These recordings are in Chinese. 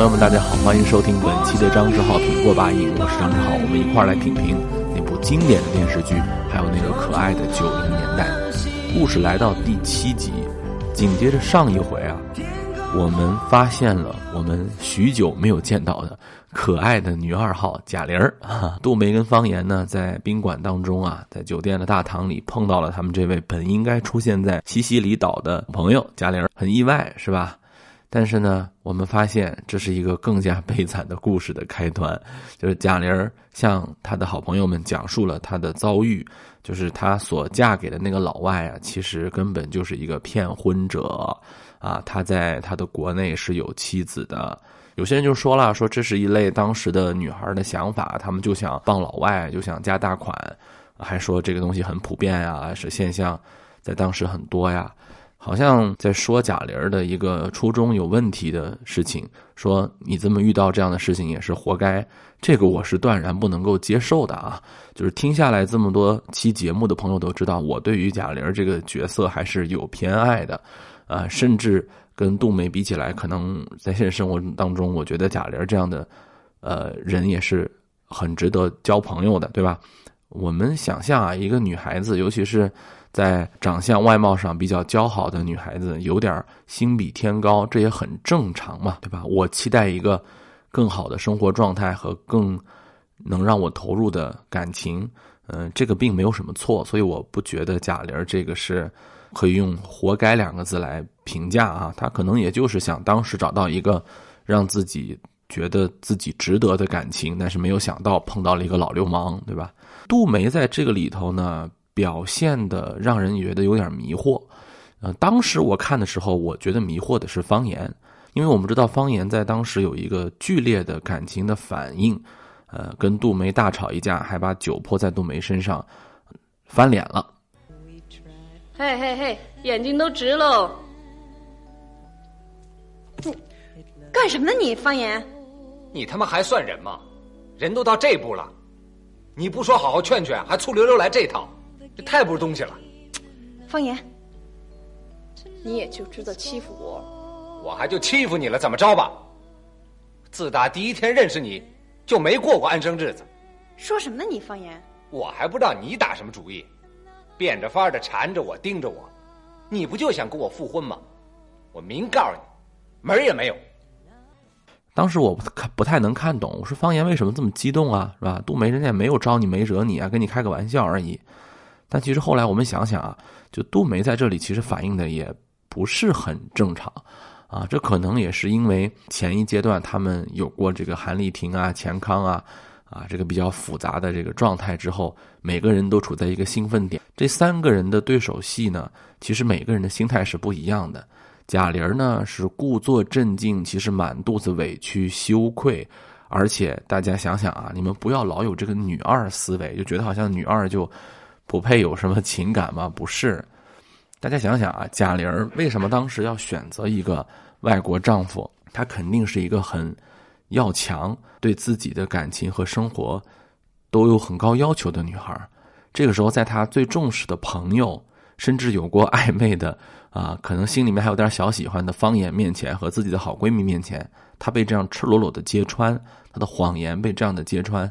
朋友们，大家好，欢迎收听本期的张志浩品过八亿，我是张志浩，我们一块儿来品评那部经典的电视剧，还有那个可爱的九零年代。故事来到第七集，紧接着上一回啊，我们发现了我们许久没有见到的可爱的女二号贾玲儿。杜梅跟方言呢，在宾馆当中啊，在酒店的大堂里碰到了他们这位本应该出现在西西里岛的朋友贾玲儿，很意外是吧？但是呢，我们发现这是一个更加悲惨的故事的开端，就是贾玲儿向她的好朋友们讲述了她的遭遇，就是她所嫁给的那个老外啊，其实根本就是一个骗婚者啊，他在他的国内是有妻子的。有些人就说了，说这是一类当时的女孩的想法，他们就想傍老外，就想加大款，还说这个东西很普遍呀，是现象，在当时很多呀。好像在说贾玲的一个初衷有问题的事情，说你这么遇到这样的事情也是活该，这个我是断然不能够接受的啊！就是听下来这么多期节目的朋友都知道，我对于贾玲这个角色还是有偏爱的，啊，甚至跟杜梅比起来，可能在现实生活当中，我觉得贾玲这样的，呃，人也是很值得交朋友的，对吧？我们想象啊，一个女孩子，尤其是。在长相外貌上比较姣好的女孩子，有点心比天高，这也很正常嘛，对吧？我期待一个更好的生活状态和更能让我投入的感情，嗯，这个并没有什么错，所以我不觉得贾玲这个是可以用“活该”两个字来评价啊。她可能也就是想当时找到一个让自己觉得自己值得的感情，但是没有想到碰到了一个老流氓，对吧？杜梅在这个里头呢。表现的让人觉得有点迷惑，呃，当时我看的时候，我觉得迷惑的是方言，因为我们知道方言在当时有一个剧烈的感情的反应，呃，跟杜梅大吵一架，还把酒泼在杜梅身上，翻脸了。嘿嘿嘿，眼睛都直喽！你干什么呢？你方言？你他妈还算人吗？人都到这步了，你不说好好劝劝，还醋溜溜来这套。这太不是东西了，方言，你也就知道欺负我，我还就欺负你了，怎么着吧？自打第一天认识你，就没过过安生日子。说什么呢？你方言？我还不知道你打什么主意，变着法儿的缠着我，盯着我，你不就想跟我复婚吗？我明告诉你，门儿也没有。当时我不看不太能看懂，我说方言为什么这么激动啊？是吧？杜梅人家也没有招你，没惹你啊，跟你开个玩笑而已。但其实后来我们想想啊，就杜梅在这里其实反映的也不是很正常，啊，这可能也是因为前一阶段他们有过这个韩丽婷啊、钱康啊，啊，这个比较复杂的这个状态之后，每个人都处在一个兴奋点。这三个人的对手戏呢，其实每个人的心态是不一样的。贾玲儿呢是故作镇静，其实满肚子委屈、羞愧，而且大家想想啊，你们不要老有这个女二思维，就觉得好像女二就。不配有什么情感吗？不是，大家想想啊，贾玲为什么当时要选择一个外国丈夫？她肯定是一个很要强，对自己的感情和生活都有很高要求的女孩。这个时候，在她最重视的朋友，甚至有过暧昧的 啊，可能心里面还有点小喜欢的方言面前，和自己的好闺蜜面前，她被这样赤裸裸的揭穿，她的谎言被这样的揭穿，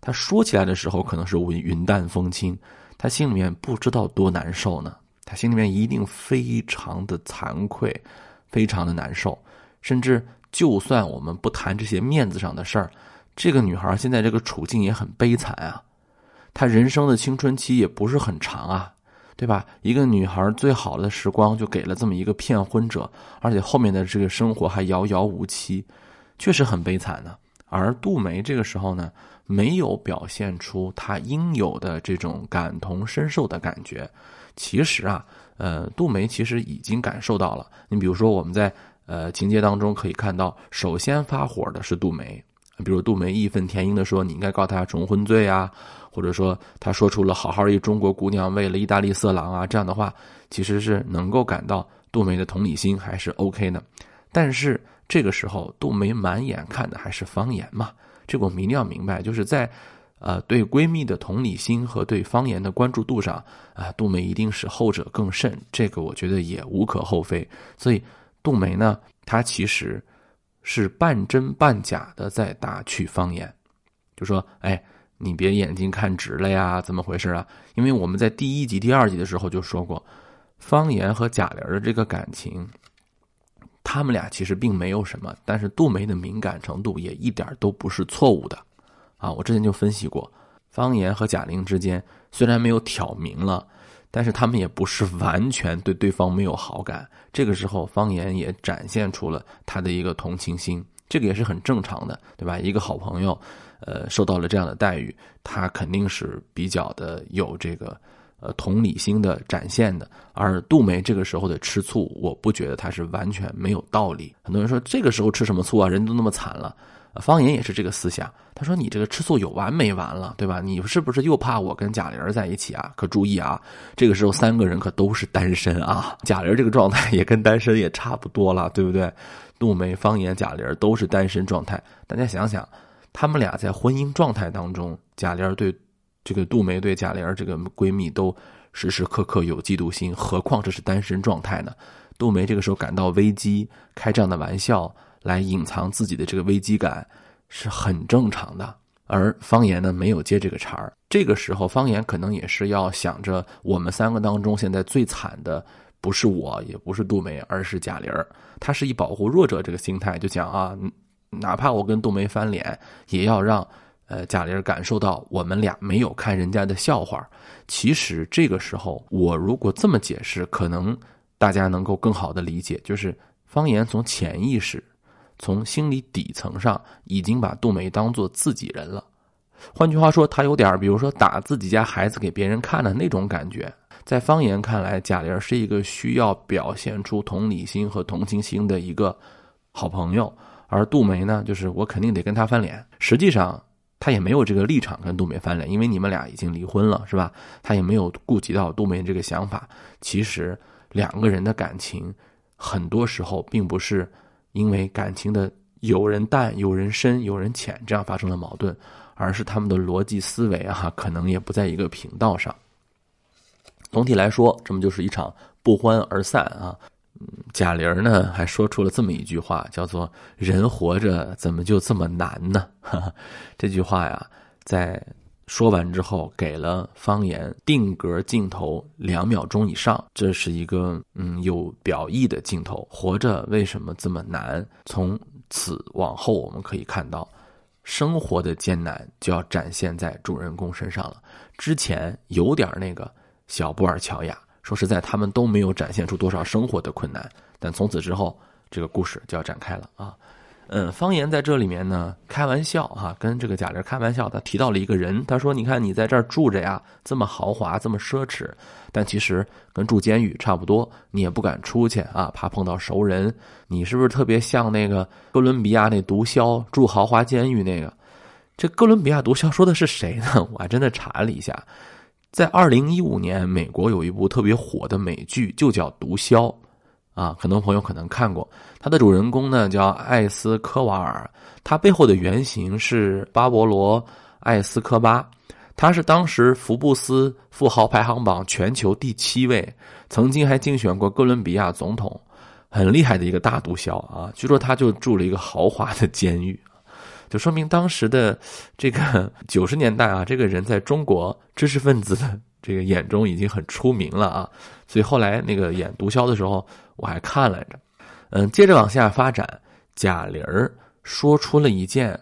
她说起来的时候可能是云云淡风轻。他心里面不知道多难受呢，他心里面一定非常的惭愧，非常的难受。甚至就算我们不谈这些面子上的事儿，这个女孩现在这个处境也很悲惨啊。她人生的青春期也不是很长啊，对吧？一个女孩最好的时光就给了这么一个骗婚者，而且后面的这个生活还遥遥无期，确实很悲惨呢。而杜梅这个时候呢？没有表现出他应有的这种感同身受的感觉。其实啊，呃，杜梅其实已经感受到了。你比如说，我们在呃情节当中可以看到，首先发火的是杜梅。比如杜梅义愤填膺的说：“你应该告他重婚罪啊！”或者说，他说出了“好好一中国姑娘为了意大利色狼啊”这样的话，其实是能够感到杜梅的同理心还是 OK 的。但是这个时候，杜梅满眼看的还是方言嘛。这个我们一定要明白，就是在，呃，对闺蜜的同理心和对方言的关注度上，啊，杜梅一定是后者更甚，这个我觉得也无可厚非。所以，杜梅呢，她其实是半真半假的在打趣方言，就说：“哎，你别眼睛看直了呀，怎么回事啊？”因为我们在第一集、第二集的时候就说过，方言和贾玲的这个感情，他们俩其实并没有什么，但是杜梅的敏感程度也一点都不是错误的啊！我之前就分析过，方言和贾玲之间虽然没有挑明了。但是他们也不是完全对对方没有好感，这个时候方言也展现出了他的一个同情心，这个也是很正常的，对吧？一个好朋友，呃，受到了这样的待遇，他肯定是比较的有这个呃同理心的展现的。而杜梅这个时候的吃醋，我不觉得他是完全没有道理。很多人说这个时候吃什么醋啊？人都那么惨了。方言也是这个思想，他说：“你这个吃醋有完没完了，对吧？你是不是又怕我跟贾玲在一起啊？可注意啊，这个时候三个人可都是单身啊。贾玲这个状态也跟单身也差不多了，对不对？杜梅、方言、贾玲都是单身状态。大家想想，他们俩在婚姻状态当中，贾玲对这个杜梅对贾玲这个闺蜜都时时刻刻有嫉妒心，何况这是单身状态呢？杜梅这个时候感到危机，开这样的玩笑。”来隐藏自己的这个危机感是很正常的，而方言呢没有接这个茬儿。这个时候，方言可能也是要想着，我们三个当中现在最惨的不是我，也不是杜梅，而是贾玲儿。他是以保护弱者这个心态，就讲啊，哪怕我跟杜梅翻脸，也要让呃贾玲感受到我们俩没有看人家的笑话。其实这个时候，我如果这么解释，可能大家能够更好的理解，就是方言从潜意识。从心理底层上，已经把杜梅当做自己人了。换句话说，他有点比如说打自己家孩子给别人看的那种感觉。在方言看来，贾玲是一个需要表现出同理心和同情心的一个好朋友，而杜梅呢，就是我肯定得跟他翻脸。实际上，他也没有这个立场跟杜梅翻脸，因为你们俩已经离婚了，是吧？他也没有顾及到杜梅这个想法。其实，两个人的感情，很多时候并不是。因为感情的有人淡、有人深、有人浅，这样发生了矛盾，而是他们的逻辑思维啊，可能也不在一个频道上。总体来说，这么就是一场不欢而散啊。贾玲呢还说出了这么一句话，叫做“人活着怎么就这么难呢？” 这句话呀，在。说完之后，给了方言定格镜头两秒钟以上，这是一个嗯有表意的镜头。活着为什么这么难？从此往后，我们可以看到，生活的艰难就要展现在主人公身上了。之前有点那个小布尔乔亚，说实在，他们都没有展现出多少生活的困难。但从此之后，这个故事就要展开了啊。嗯，方言在这里面呢，开玩笑哈，跟这个贾玲开玩笑，他提到了一个人，他说：“你看你在这儿住着呀，这么豪华，这么奢侈，但其实跟住监狱差不多，你也不敢出去啊，怕碰到熟人。你是不是特别像那个哥伦比亚那毒枭住豪华监狱那个？这哥伦比亚毒枭说的是谁呢？我还真的查了一下，在二零一五年，美国有一部特别火的美剧，就叫《毒枭》。”啊，很多朋友可能看过，他的主人公呢叫艾斯科瓦尔，他背后的原型是巴勃罗·艾斯科巴，他是当时福布斯富豪排行榜全球第七位，曾经还竞选过哥伦比亚总统，很厉害的一个大毒枭啊。据说他就住了一个豪华的监狱，就说明当时的这个 九十年代啊，这个人在中国知识分子的这个眼中已经很出名了啊。所以后来那个演毒枭的时候。我还看来着，嗯，接着往下发展，贾玲儿说出了一件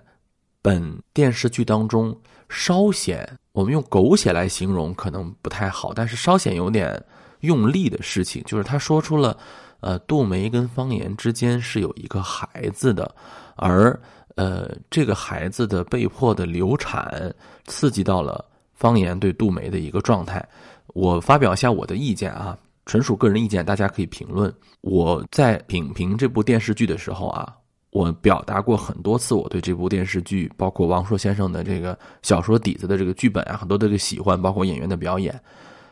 本电视剧当中稍显我们用狗血来形容可能不太好，但是稍显有点用力的事情，就是他说出了，呃，杜梅跟方言之间是有一个孩子的，而呃，这个孩子的被迫的流产刺激到了方言对杜梅的一个状态。我发表一下我的意见啊。纯属个人意见，大家可以评论。我在品评这部电视剧的时候啊，我表达过很多次我对这部电视剧，包括王朔先生的这个小说底子的这个剧本啊，很多的这个喜欢，包括演员的表演。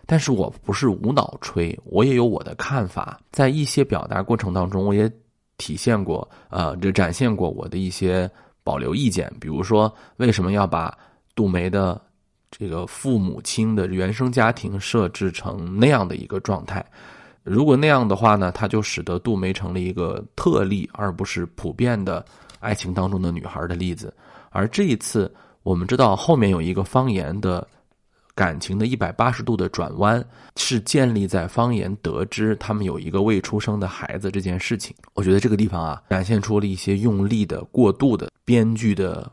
但是我不是无脑吹，我也有我的看法。在一些表达过程当中，我也体现过，呃，这展现过我的一些保留意见。比如说，为什么要把杜梅的。这个父母亲的原生家庭设置成那样的一个状态，如果那样的话呢，它就使得杜梅成了一个特例，而不是普遍的爱情当中的女孩的例子。而这一次，我们知道后面有一个方言的感情的一百八十度的转弯，是建立在方言得知他们有一个未出生的孩子这件事情。我觉得这个地方啊，展现出了一些用力的、过度的编剧的，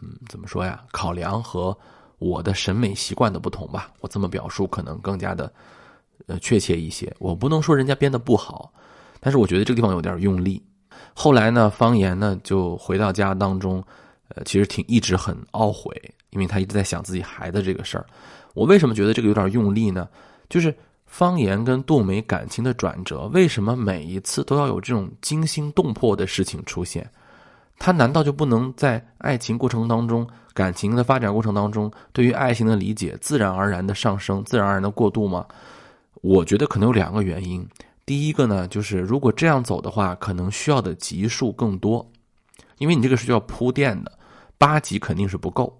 嗯，怎么说呀？考量和我的审美习惯的不同吧。我这么表述可能更加的呃确切一些。我不能说人家编的不好，但是我觉得这个地方有点用力。后来呢，方言呢就回到家当中，呃，其实挺一直很懊悔。因为他一直在想自己孩子这个事儿，我为什么觉得这个有点用力呢？就是方言跟杜梅感情的转折，为什么每一次都要有这种惊心动魄的事情出现？他难道就不能在爱情过程当中、感情的发展过程当中，对于爱情的理解自然而然的上升、自然而然的过渡吗？我觉得可能有两个原因。第一个呢，就是如果这样走的话，可能需要的集数更多，因为你这个是需要铺垫的，八集肯定是不够。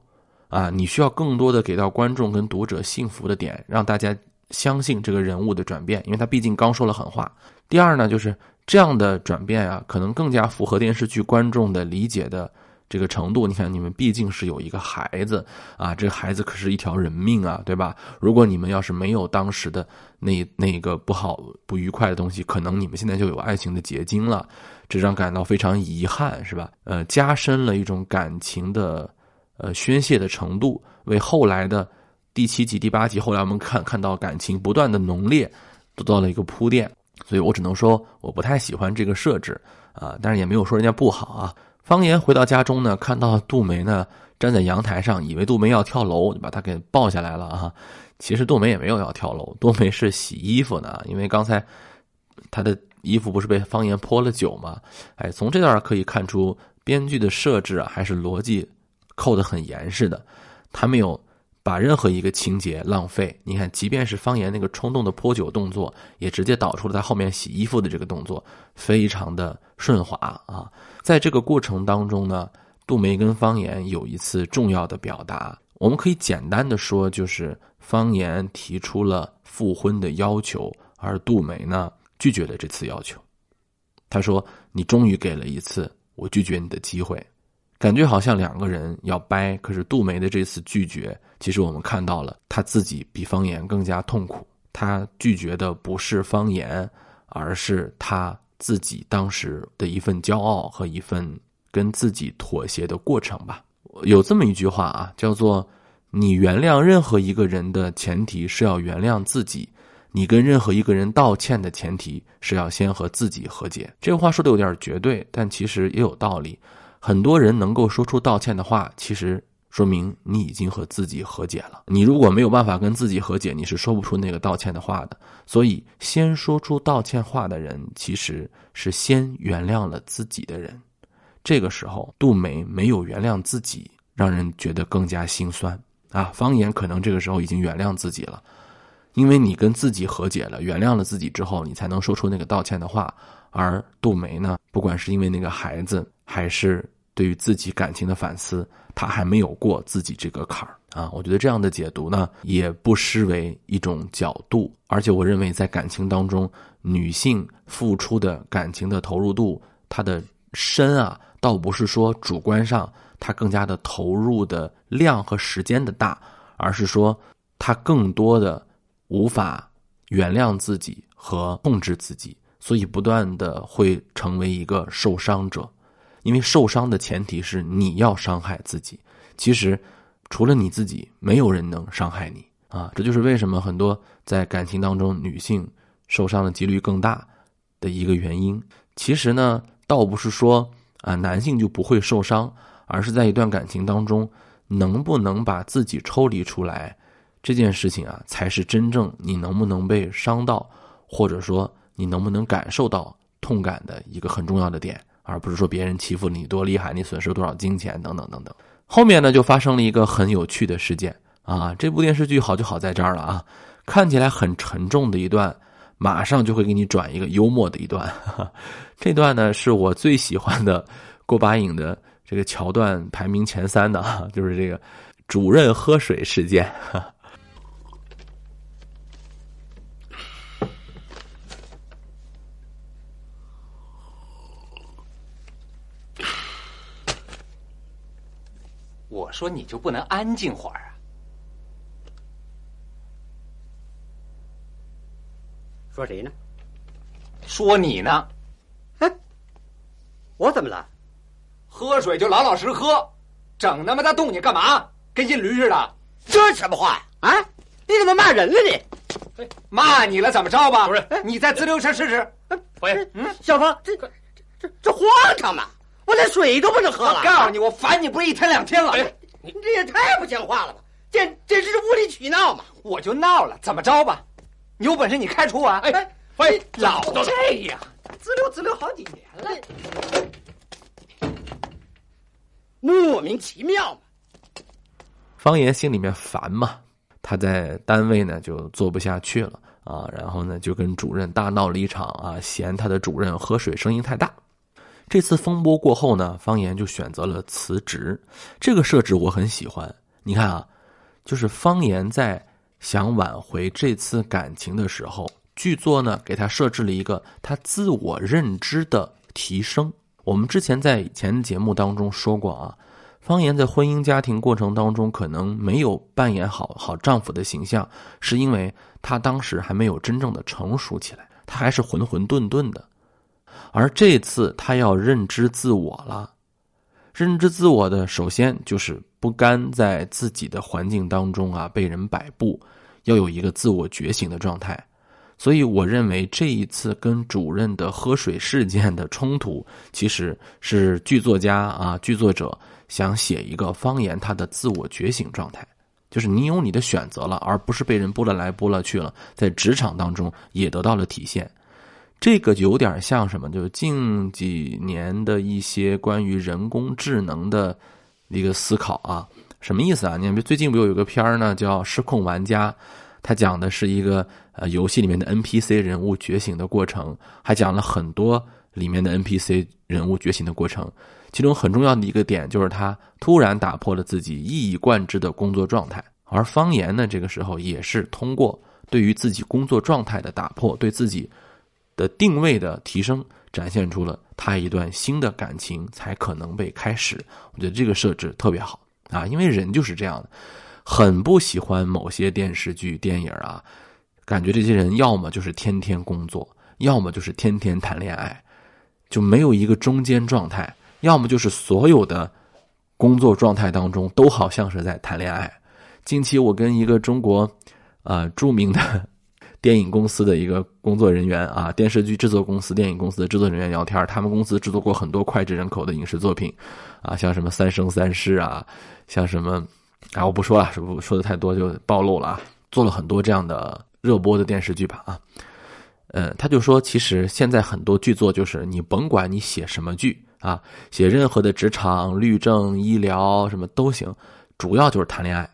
啊，你需要更多的给到观众跟读者幸福的点，让大家相信这个人物的转变，因为他毕竟刚说了狠话。第二呢，就是这样的转变啊，可能更加符合电视剧观众的理解的这个程度。你看，你们毕竟是有一个孩子啊，这个孩子可是一条人命啊，对吧？如果你们要是没有当时的那那个不好不愉快的东西，可能你们现在就有爱情的结晶了，这让感到非常遗憾，是吧？呃，加深了一种感情的。呃，宣泄的程度为后来的第七集、第八集，后来我们看看到感情不断的浓烈，得到了一个铺垫，所以我只能说我不太喜欢这个设置啊，但是也没有说人家不好啊。方言回到家中呢，看到杜梅呢站在阳台上，以为杜梅要跳楼，就把她给抱下来了啊。其实杜梅也没有要跳楼，杜梅是洗衣服呢，因为刚才她的衣服不是被方言泼了酒吗？哎，从这段可以看出编剧的设置啊，还是逻辑。扣得很严实的，他没有把任何一个情节浪费。你看，即便是方言那个冲动的泼酒动作，也直接导出了他后面洗衣服的这个动作，非常的顺滑啊。在这个过程当中呢，杜梅跟方言有一次重要的表达，我们可以简单的说，就是方言提出了复婚的要求，而杜梅呢拒绝了这次要求。他说：“你终于给了一次我拒绝你的机会。”感觉好像两个人要掰，可是杜梅的这次拒绝，其实我们看到了他自己比方言更加痛苦。他拒绝的不是方言，而是他自己当时的一份骄傲和一份跟自己妥协的过程吧。有这么一句话啊，叫做“你原谅任何一个人的前提是要原谅自己，你跟任何一个人道歉的前提是要先和自己和解。”这个话说的有点绝对，但其实也有道理。很多人能够说出道歉的话，其实说明你已经和自己和解了。你如果没有办法跟自己和解，你是说不出那个道歉的话的。所以，先说出道歉话的人，其实是先原谅了自己的人。这个时候，杜梅没有原谅自己，让人觉得更加心酸啊。方言可能这个时候已经原谅自己了，因为你跟自己和解了，原谅了自己之后，你才能说出那个道歉的话。而杜梅呢，不管是因为那个孩子。还是对于自己感情的反思，他还没有过自己这个坎儿啊！我觉得这样的解读呢，也不失为一种角度。而且我认为，在感情当中，女性付出的感情的投入度，她的深啊，倒不是说主观上她更加的投入的量和时间的大，而是说她更多的无法原谅自己和控制自己，所以不断的会成为一个受伤者。因为受伤的前提是你要伤害自己，其实除了你自己，没有人能伤害你啊！这就是为什么很多在感情当中女性受伤的几率更大的一个原因。其实呢，倒不是说啊男性就不会受伤，而是在一段感情当中，能不能把自己抽离出来，这件事情啊，才是真正你能不能被伤到，或者说你能不能感受到痛感的一个很重要的点。而不是说别人欺负你多厉害，你损失多少金钱等等等等。后面呢，就发生了一个很有趣的事件啊！这部电视剧好就好在这儿了啊，看起来很沉重的一段，马上就会给你转一个幽默的一段。这段呢，是我最喜欢的郭把瘾的这个桥段，排名前三的啊，就是这个主任喝水事件。我说你就不能安静会儿啊？说谁呢？说你呢，哎我怎么了？喝水就老老实喝，整那么大动静干嘛？跟印驴似的。这什么话呀？啊，你怎么骂人了你？骂你了怎么着吧？不是你再滋溜声试试。方言，嗯，小芳，这这这这荒唐嘛！我连水都不能喝了。我告诉你，我烦你不是一天两天了。你这也太不像话了吧！简简直是无理取闹嘛！我就闹了，怎么着吧？你有本事你开除我啊！哎，方言，老走走这样，滋溜滋溜好几年了。莫名其妙嘛！方言心里面烦嘛，他在单位呢就做不下去了啊，然后呢就跟主任大闹了一场啊，嫌他的主任喝水声音太大。这次风波过后呢，方言就选择了辞职。这个设置我很喜欢。你看啊，就是方言在想挽回这次感情的时候，剧作呢给他设置了一个他自我认知的提升。我们之前在以前的节目当中说过啊，方言在婚姻家庭过程当中可能没有扮演好好丈夫的形象，是因为他当时还没有真正的成熟起来，他还是混混沌沌的。而这次他要认知自我了，认知自我的首先就是不甘在自己的环境当中啊被人摆布，要有一个自我觉醒的状态。所以我认为这一次跟主任的喝水事件的冲突，其实是剧作家啊剧作者想写一个方言他的自我觉醒状态，就是你有你的选择了，而不是被人拨了来拨了去了，在职场当中也得到了体现。这个有点像什么？就是近几年的一些关于人工智能的一个思考啊，什么意思啊？你看，最近不有一个片儿呢，叫《失控玩家》，它讲的是一个呃游戏里面的 NPC 人物觉醒的过程，还讲了很多里面的 NPC 人物觉醒的过程。其中很重要的一个点就是他突然打破了自己一以贯之的工作状态，而方言呢，这个时候也是通过对于自己工作状态的打破，对自己。的定位的提升，展现出了他一段新的感情才可能被开始。我觉得这个设置特别好啊，因为人就是这样的，很不喜欢某些电视剧、电影啊，感觉这些人要么就是天天工作，要么就是天天谈恋爱，就没有一个中间状态；要么就是所有的工作状态当中都好像是在谈恋爱。近期我跟一个中国呃著名的。电影公司的一个工作人员啊，电视剧制作公司、电影公司的制作人员聊天，他们公司制作过很多脍炙人口的影视作品，啊，像什么《三生三世》啊，像什么，啊，我不说了，说说的太多就暴露了啊，做了很多这样的热播的电视剧吧啊，呃，他就说，其实现在很多剧作就是你甭管你写什么剧啊，写任何的职场、律政、医疗什么都行，主要就是谈恋爱，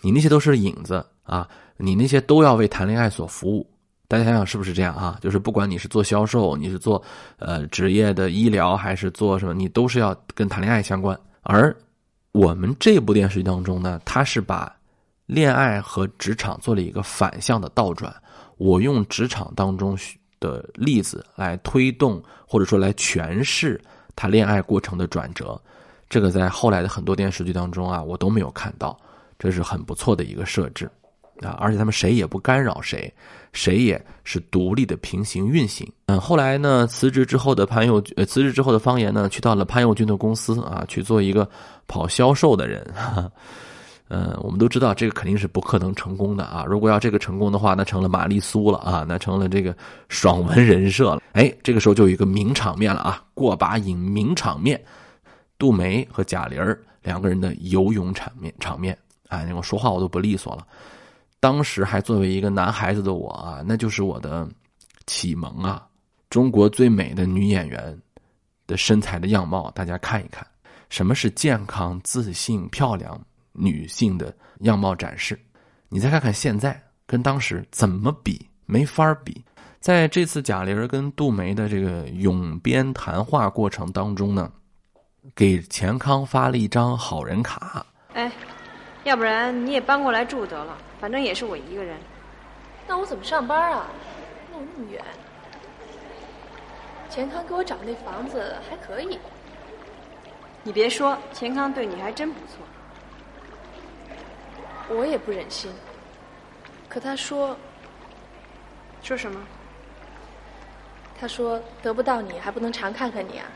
你那些都是影子啊。你那些都要为谈恋爱所服务，大家想想是不是这样啊？就是不管你是做销售，你是做呃职业的医疗，还是做什么，你都是要跟谈恋爱相关。而我们这部电视剧当中呢，它是把恋爱和职场做了一个反向的倒转。我用职场当中的例子来推动，或者说来诠释他恋爱过程的转折。这个在后来的很多电视剧当中啊，我都没有看到，这是很不错的一个设置。啊！而且他们谁也不干扰谁，谁也是独立的平行运行。嗯，后来呢，辞职之后的潘佑，呃，辞职之后的方言呢，去到了潘佑军的公司啊，去做一个跑销售的人。嗯，我们都知道这个肯定是不可能成功的啊！如果要这个成功的话，那成了玛丽苏了啊，那成了这个爽文人设了。哎，这个时候就有一个名场面了啊！过把瘾名场面，杜梅和贾玲两个人的游泳场面场面。哎，我说话我都不利索了。当时还作为一个男孩子的我啊，那就是我的启蒙啊！中国最美的女演员的身材的样貌，大家看一看，什么是健康、自信、漂亮女性的样貌展示？你再看看现在跟当时怎么比？没法比。在这次贾玲跟杜梅的这个永编谈话过程当中呢，给钱康发了一张好人卡。哎，要不然你也搬过来住得了。反正也是我一个人，那我怎么上班啊？弄那么远。钱康给我找那房子还可以。你别说，钱康对你还真不错。我也不忍心。可他说，说什么？他说得不到你还不能常看看你啊。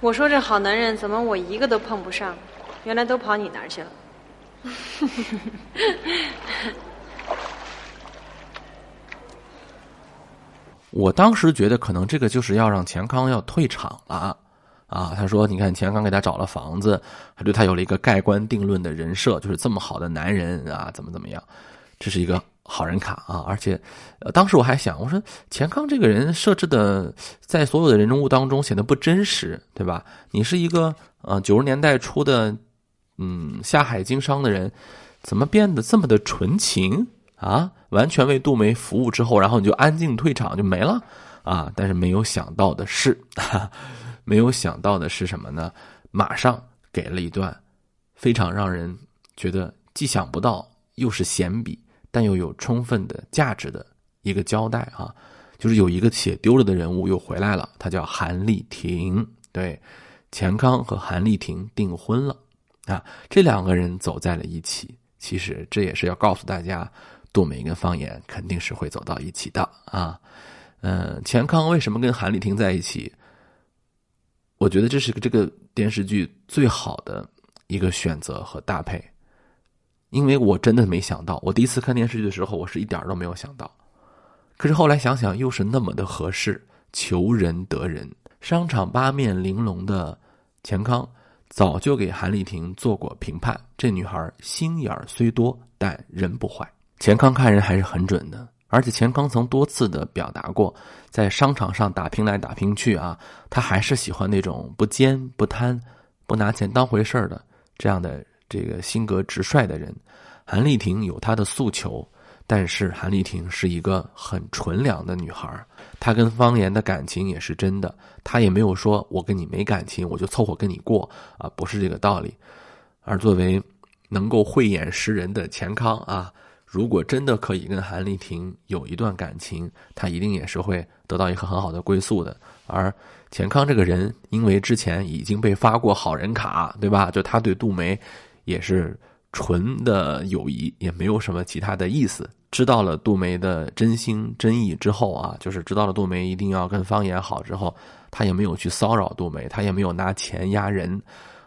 我说这好男人怎么我一个都碰不上？原来都跑你那儿去了。我当时觉得可能这个就是要让钱康要退场了，啊，他说你看钱康给他找了房子，还对他有了一个盖棺定论的人设，就是这么好的男人啊，怎么怎么样，这是一个好人卡啊，而且，呃，当时我还想，我说钱康这个人设置的在所有的人物当中显得不真实，对吧？你是一个呃九十年代初的嗯下海经商的人，怎么变得这么的纯情？啊，完全为杜梅服务之后，然后你就安静退场就没了啊！但是没有想到的是，没有想到的是什么呢？马上给了一段非常让人觉得既想不到又是闲笔，但又有充分的价值的一个交代啊！就是有一个写丢了的人物又回来了，他叫韩丽婷。对，钱康和韩丽婷订婚了啊！这两个人走在了一起，其实这也是要告诉大家。杜梅跟方言肯定是会走到一起的啊，嗯，钱康为什么跟韩丽婷在一起？我觉得这是这个电视剧最好的一个选择和搭配，因为我真的没想到，我第一次看电视剧的时候，我是一点都没有想到，可是后来想想又是那么的合适，求人得人，商场八面玲珑的钱康早就给韩丽婷做过评判，这女孩心眼虽多，但人不坏。钱康看人还是很准的，而且钱康曾多次的表达过，在商场上打拼来打拼去啊，他还是喜欢那种不奸不贪、不拿钱当回事儿的这样的这个性格直率的人。韩丽婷有她的诉求，但是韩丽婷是一个很纯良的女孩，她跟方言的感情也是真的，她也没有说我跟你没感情，我就凑合跟你过啊，不是这个道理。而作为能够慧眼识人的钱康啊。如果真的可以跟韩丽婷有一段感情，他一定也是会得到一个很好的归宿的。而钱康这个人，因为之前已经被发过好人卡，对吧？就他对杜梅也是纯的友谊，也没有什么其他的意思。知道了杜梅的真心真意之后啊，就是知道了杜梅一定要跟方言好之后，他也没有去骚扰杜梅，他也没有拿钱压人。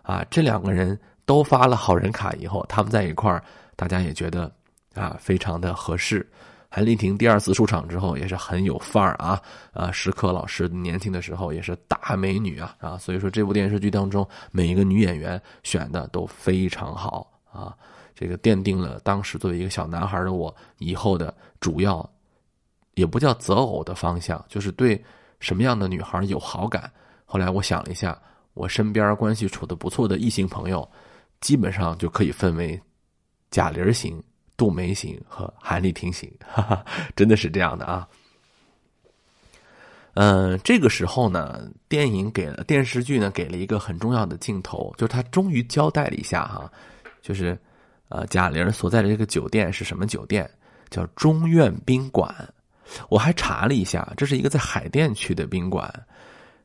啊，这两个人都发了好人卡以后，他们在一块儿，大家也觉得。啊，非常的合适。韩丽婷第二次出场之后也是很有范儿啊啊！石可老师年轻的时候也是大美女啊啊！所以说这部电视剧当中每一个女演员选的都非常好啊，这个奠定了当时作为一个小男孩的我以后的主要也不叫择偶的方向，就是对什么样的女孩有好感。后来我想了一下，我身边关系处的不错的异性朋友，基本上就可以分为贾玲型。杜梅型和韩丽婷型，哈哈，真的是这样的啊。嗯，这个时候呢，电影给了电视剧呢给了一个很重要的镜头，就是他终于交代了一下哈，就是呃贾玲所在的这个酒店是什么酒店？叫中苑宾馆。我还查了一下，这是一个在海淀区的宾馆。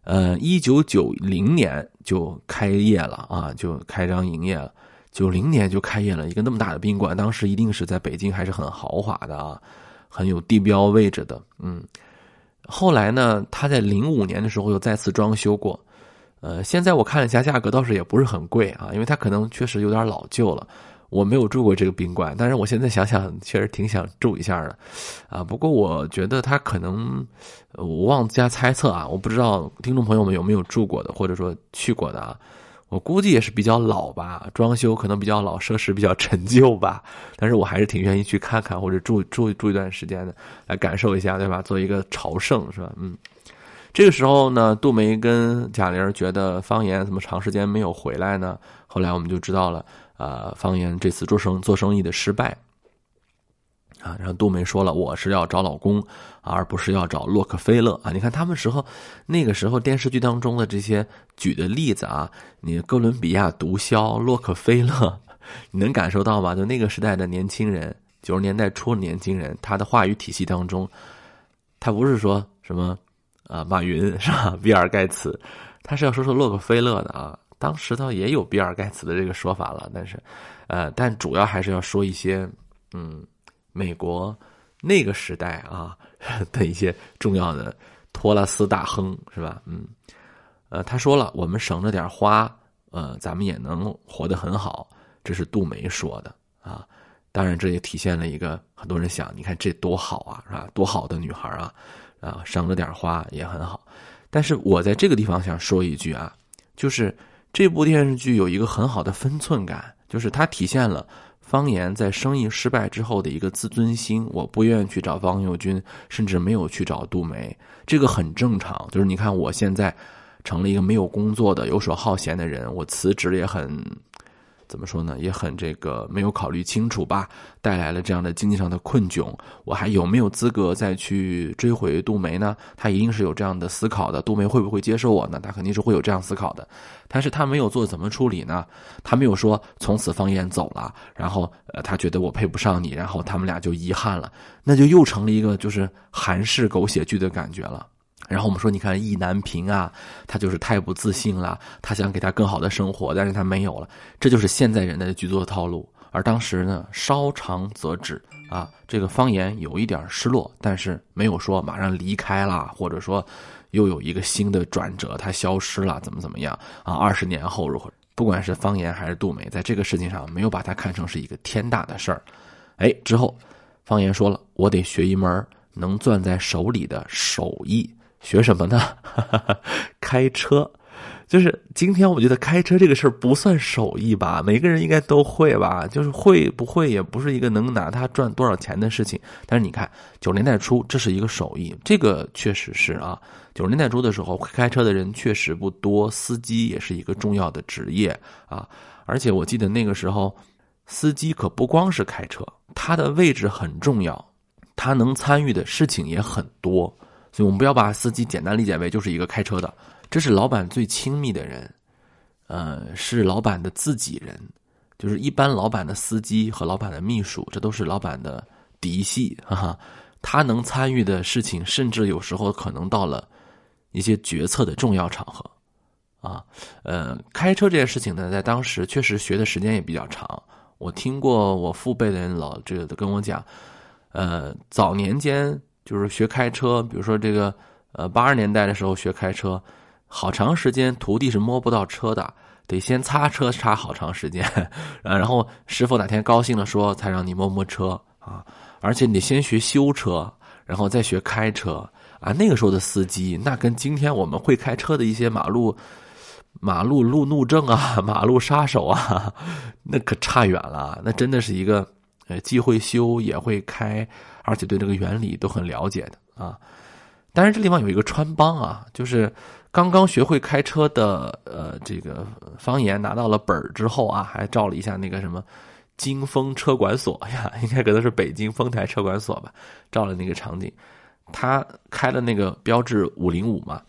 呃，一九九零年就开业了啊，就开张营业了。九零年就开业了一个那么大的宾馆，当时一定是在北京还是很豪华的啊，很有地标位置的。嗯，后来呢，他在零五年的时候又再次装修过，呃，现在我看了一下价格，倒是也不是很贵啊，因为它可能确实有点老旧了。我没有住过这个宾馆，但是我现在想想，确实挺想住一下的，啊，不过我觉得他可能，我妄加猜测啊，我不知道听众朋友们有没有住过的，或者说去过的啊。我估计也是比较老吧，装修可能比较老，设施比较陈旧吧。但是我还是挺愿意去看看或者住住住一段时间的，来感受一下，对吧？做一个朝圣，是吧？嗯。这个时候呢，杜梅跟贾玲觉得方言怎么长时间没有回来呢？后来我们就知道了，呃，方言这次做生做生意的失败。啊，然后杜梅说了，我是要找老公，而不是要找洛克菲勒啊！你看他们时候，那个时候电视剧当中的这些举的例子啊，你哥伦比亚毒枭洛克菲勒，你能感受到吗？就那个时代的年轻人，九十年代初的年轻人，他的话语体系当中，他不是说什么啊马云是吧？比尔盖茨，他是要说说洛克菲勒的啊。当时倒也有比尔盖茨的这个说法了，但是，呃，但主要还是要说一些，嗯，美国那个时代啊 的一些重要的托拉斯大亨是吧？嗯，呃，他说了，我们省着点花，呃，咱们也能活得很好，这是杜梅说的啊。当然，这也体现了一个很多人想，你看这多好啊，是吧？多好的女孩啊，啊，省着点花也很好。但是我在这个地方想说一句啊，就是这部电视剧有一个很好的分寸感，就是它体现了方言在生意失败之后的一个自尊心。我不愿意去找方佑军，甚至没有去找杜梅，这个很正常。就是你看，我现在成了一个没有工作的、游手好闲的人，我辞职也很。怎么说呢？也很这个没有考虑清楚吧，带来了这样的经济上的困窘。我还有没有资格再去追回杜梅呢？他一定是有这样的思考的。杜梅会不会接受我呢？他肯定是会有这样思考的。但是他没有做怎么处理呢？他没有说从此方言走了，然后呃，他觉得我配不上你，然后他们俩就遗憾了，那就又成了一个就是韩式狗血剧的感觉了。然后我们说，你看意难平啊，他就是太不自信了，他想给他更好的生活，但是他没有了，这就是现在人的剧作套路。而当时呢，稍长则止啊，这个方言有一点失落，但是没有说马上离开了，或者说又有一个新的转折，他消失了，怎么怎么样啊？二十年后如何？不管是方言还是杜梅，在这个事情上没有把它看成是一个天大的事儿。哎，之后方言说了，我得学一门能攥在手里的手艺。学什么呢？开车，就是今天我觉得开车这个事儿不算手艺吧，每个人应该都会吧，就是会不会也不是一个能拿它赚多少钱的事情。但是你看九十年代初，这是一个手艺，这个确实是啊。九十年代初的时候，会开车的人确实不多，司机也是一个重要的职业啊。而且我记得那个时候，司机可不光是开车，他的位置很重要，他能参与的事情也很多。所以我们不要把司机简单理解为就是一个开车的，这是老板最亲密的人，呃，是老板的自己人，就是一般老板的司机和老板的秘书，这都是老板的嫡系，哈哈。他能参与的事情，甚至有时候可能到了一些决策的重要场合，啊，呃，开车这件事情呢，在当时确实学的时间也比较长。我听过我父辈的人老这个跟我讲，呃，早年间。就是学开车，比如说这个，呃，八十年代的时候学开车，好长时间徒弟是摸不到车的，得先擦车擦好长时间，然后师傅哪天高兴了说才让你摸摸车啊，而且你先学修车，然后再学开车啊。那个时候的司机，那跟今天我们会开车的一些马路马路路怒症啊、马路杀手啊，那可差远了。那真的是一个，呃，既会修也会开。而且对这个原理都很了解的啊，但是这地方有一个穿帮啊，就是刚刚学会开车的呃这个方言拿到了本儿之后啊，还照了一下那个什么金丰车管所呀，应该可能是北京丰台车管所吧，照了那个场景，他开了那个标致五零五嘛，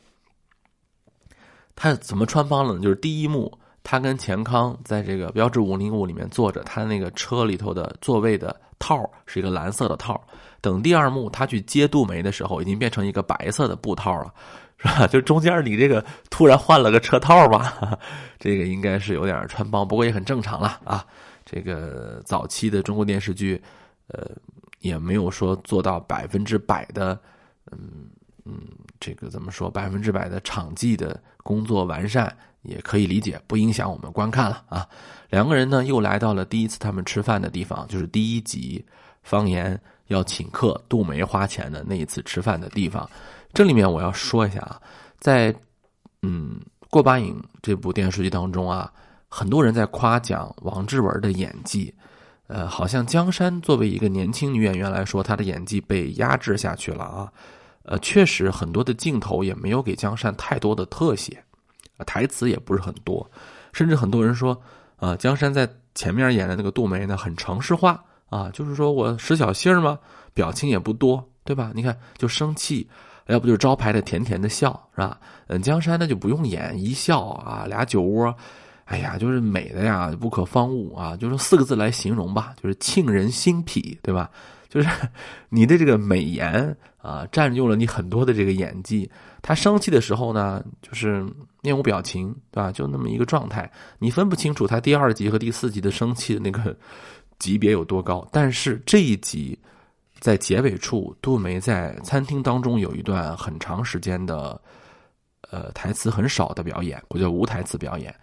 他怎么穿帮了呢？就是第一幕，他跟钱康在这个标致五零五里面坐着，他那个车里头的座位的套是一个蓝色的套。等第二幕他去接杜梅的时候，已经变成一个白色的布套了，是吧？就中间你这个突然换了个车套吧，这个应该是有点穿帮，不过也很正常了啊。这个早期的中国电视剧，呃，也没有说做到百分之百的，嗯嗯，这个怎么说？百分之百的场记的工作完善也可以理解，不影响我们观看了啊。两个人呢又来到了第一次他们吃饭的地方，就是第一集方言。要请客，杜梅花钱的那一次吃饭的地方，这里面我要说一下啊，在嗯《过把瘾》这部电视剧当中啊，很多人在夸奖王志文的演技，呃，好像江山作为一个年轻女演员来说，她的演技被压制下去了啊，呃，确实很多的镜头也没有给江山太多的特写，台词也不是很多，甚至很多人说，啊，江山在前面演的那个杜梅呢，很城市化。啊，就是说我使小性儿嘛，表情也不多，对吧？你看，就生气，要不就是招牌的甜甜的笑，是吧？嗯，江山那就不用演，一笑啊，俩酒窝，哎呀，就是美的呀，不可方物啊，就是四个字来形容吧，就是沁人心脾，对吧？就是 你的这个美颜啊，占用了你很多的这个演技。他生气的时候呢，就是面无表情，对吧？就那么一个状态，你分不清楚他第二集和第四集的生气的那个 级别有多高。但是这一集在结尾处，杜梅在餐厅当中有一段很长时间的，呃，台词很少的表演，我叫无台词表演，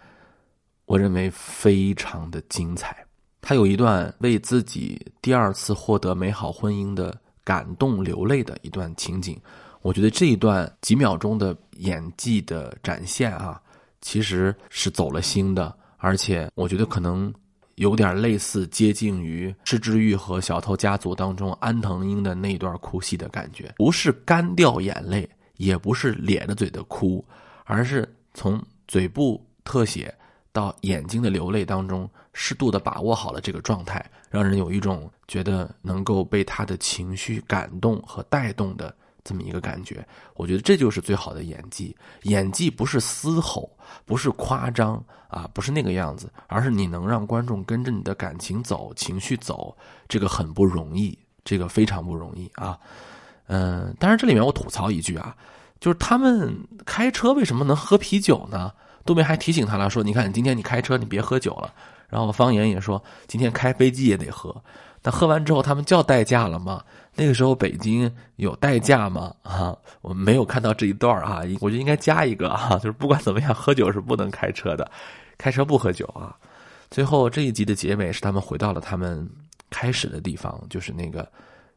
我认为非常的精彩。他有一段为自己第二次获得美好婚姻的感动流泪的一段情景。我觉得这一段几秒钟的演技的展现啊，其实是走了心的，而且我觉得可能有点类似接近于《失之欲》和《小偷家族》当中安藤英的那段哭戏的感觉，不是干掉眼泪，也不是咧着嘴的哭，而是从嘴部特写到眼睛的流泪当中，适度的把握好了这个状态，让人有一种觉得能够被他的情绪感动和带动的。这么一个感觉，我觉得这就是最好的演技。演技不是嘶吼，不是夸张啊，不是那个样子，而是你能让观众跟着你的感情走，情绪走，这个很不容易，这个非常不容易啊。嗯，当然这里面我吐槽一句啊，就是他们开车为什么能喝啤酒呢？杜梅还提醒他了，说：“你看，今天你开车，你别喝酒了。”然后方言也说：“今天开飞机也得喝。”那喝完之后，他们叫代驾了吗？那个时候北京有代驾吗？啊，我们没有看到这一段啊，我觉得应该加一个啊，就是不管怎么样，喝酒是不能开车的，开车不喝酒啊。最后这一集的结尾是他们回到了他们开始的地方，就是那个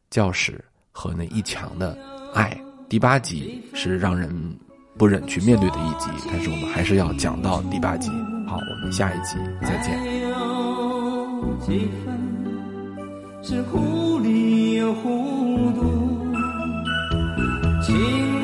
教室和那一墙的爱。第八集是让人不忍去面对的一集，但是我们还是要讲到第八集。好，我们下一集再见。是糊里糊涂，情。